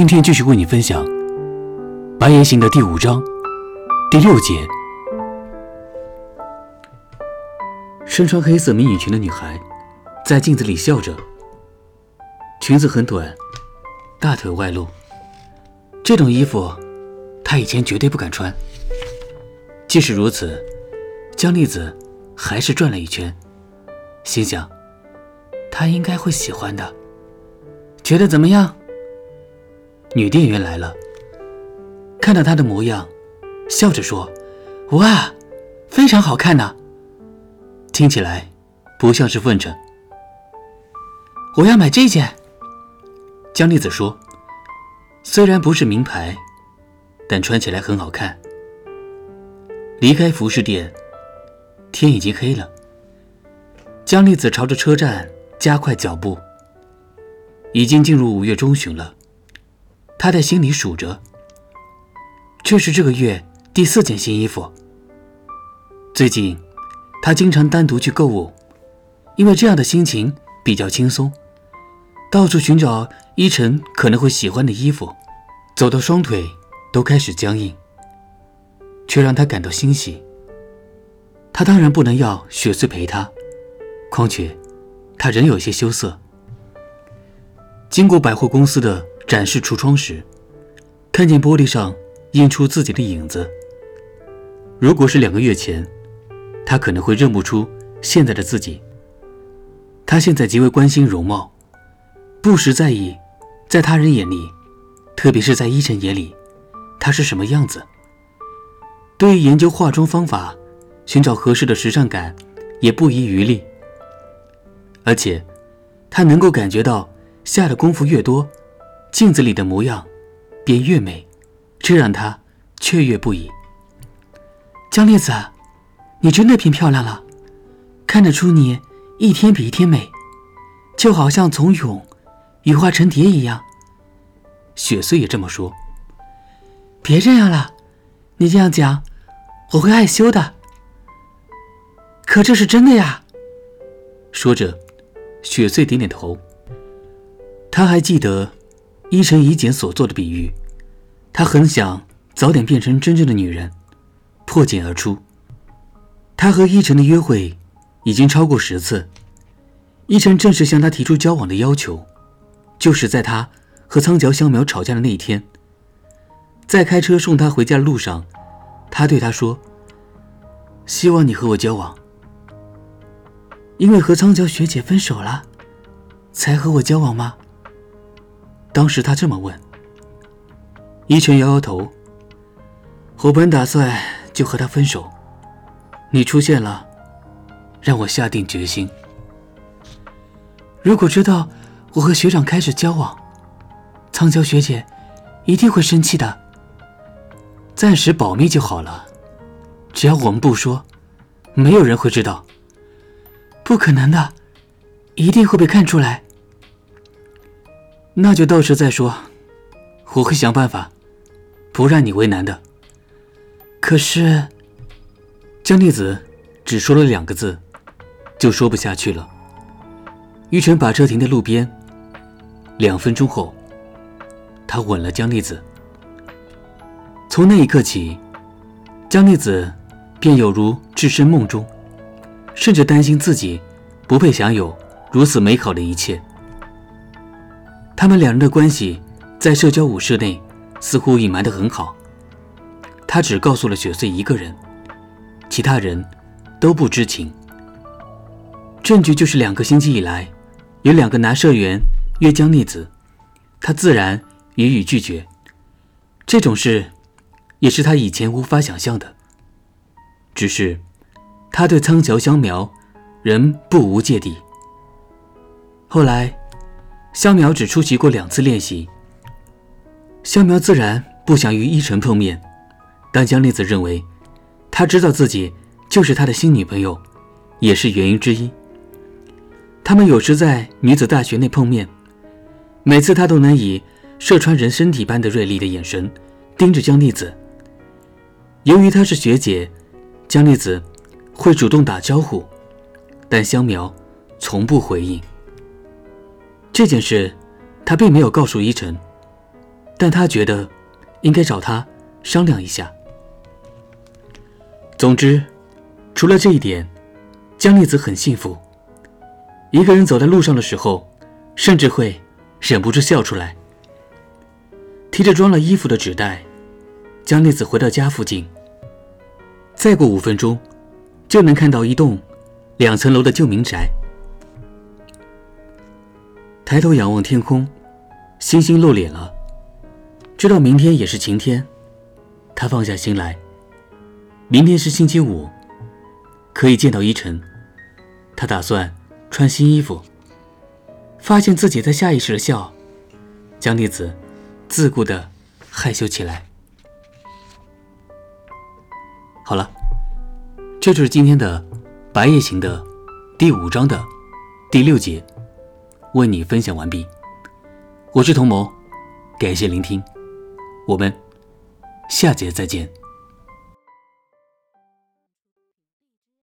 今天继续为你分享《白夜行》的第五章第六节。身穿黑色迷你裙的女孩在镜子里笑着，裙子很短，大腿外露。这种衣服她以前绝对不敢穿。即使如此，江丽子还是转了一圈，心想：她应该会喜欢的。觉得怎么样？女店员来了，看到她的模样，笑着说：“哇，非常好看呢。”听起来不像是奉承。我要买这件。江丽子说：“虽然不是名牌，但穿起来很好看。”离开服饰店，天已经黑了。江丽子朝着车站加快脚步。已经进入五月中旬了。他在心里数着，这是这个月第四件新衣服。最近，他经常单独去购物，因为这样的心情比较轻松，到处寻找依晨可能会喜欢的衣服，走到双腿都开始僵硬，却让他感到欣喜。他当然不能要雪穗陪他，况且他仍有些羞涩。经过百货公司的。展示橱窗时，看见玻璃上映出自己的影子。如果是两个月前，他可能会认不出现在的自己。他现在极为关心容貌，不时在意，在他人眼里，特别是在依晨眼里，他是什么样子。对于研究化妆方法，寻找合适的时尚感，也不遗余力。而且，他能够感觉到下的功夫越多。镜子里的模样便越美，这让他雀跃不已。江烈子，你真的变漂亮了，看得出你一天比一天美，就好像从蛹羽化成蝶一样。雪穗也这么说。别这样了，你这样讲，我会害羞的。可这是真的呀。说着，雪穗点点头。他还记得。依晨以简所做的比喻，他很想早点变成真正的女人，破茧而出。他和依晨的约会已经超过十次，依晨正式向他提出交往的要求，就是在他和苍桥香苗吵架的那一天。在开车送他回家的路上，他对他说：“希望你和我交往，因为和苍桥学姐分手了，才和我交往吗？”当时他这么问，一拳摇摇头。我本打算就和他分手，你出现了，让我下定决心。如果知道我和学长开始交往，苍娇学姐一定会生气的。暂时保密就好了，只要我们不说，没有人会知道。不可能的，一定会被看出来。那就到时再说，我会想办法，不让你为难的。可是，江丽子只说了两个字，就说不下去了。玉成把车停在路边。两分钟后，他吻了江丽子。从那一刻起，江丽子便有如置身梦中，甚至担心自己不配享有如此美好的一切。他们两人的关系在社交舞社内似乎隐瞒得很好，他只告诉了雪穗一个人，其他人都不知情。证据就是两个星期以来，有两个男社员约江丽子，他自然予以拒绝。这种事也是他以前无法想象的。只是他对苍桥香苗仍不无芥蒂。后来。香苗只出席过两次练习，香苗自然不想与依晨碰面，但江丽子认为，他知道自己就是他的新女朋友，也是原因之一。他们有时在女子大学内碰面，每次他都能以射穿人身体般的锐利的眼神盯着江丽子。由于她是学姐，江丽子会主动打招呼，但香苗从不回应。这件事，他并没有告诉依晨。但他觉得应该找他商量一下。总之，除了这一点，江丽子很幸福。一个人走在路上的时候，甚至会忍不住笑出来。提着装了衣服的纸袋，江丽子回到家附近。再过五分钟，就能看到一栋两层楼的旧民宅。抬头仰望天空，星星露脸了。知道明天也是晴天，他放下心来。明天是星期五，可以见到依晨。他打算穿新衣服。发现自己在下意识的笑，江丽子自顾的害羞起来。好了，这就是今天的《白夜行》的第五章的第六节。为你分享完毕，我是童谋，感谢聆听，我们下节再见。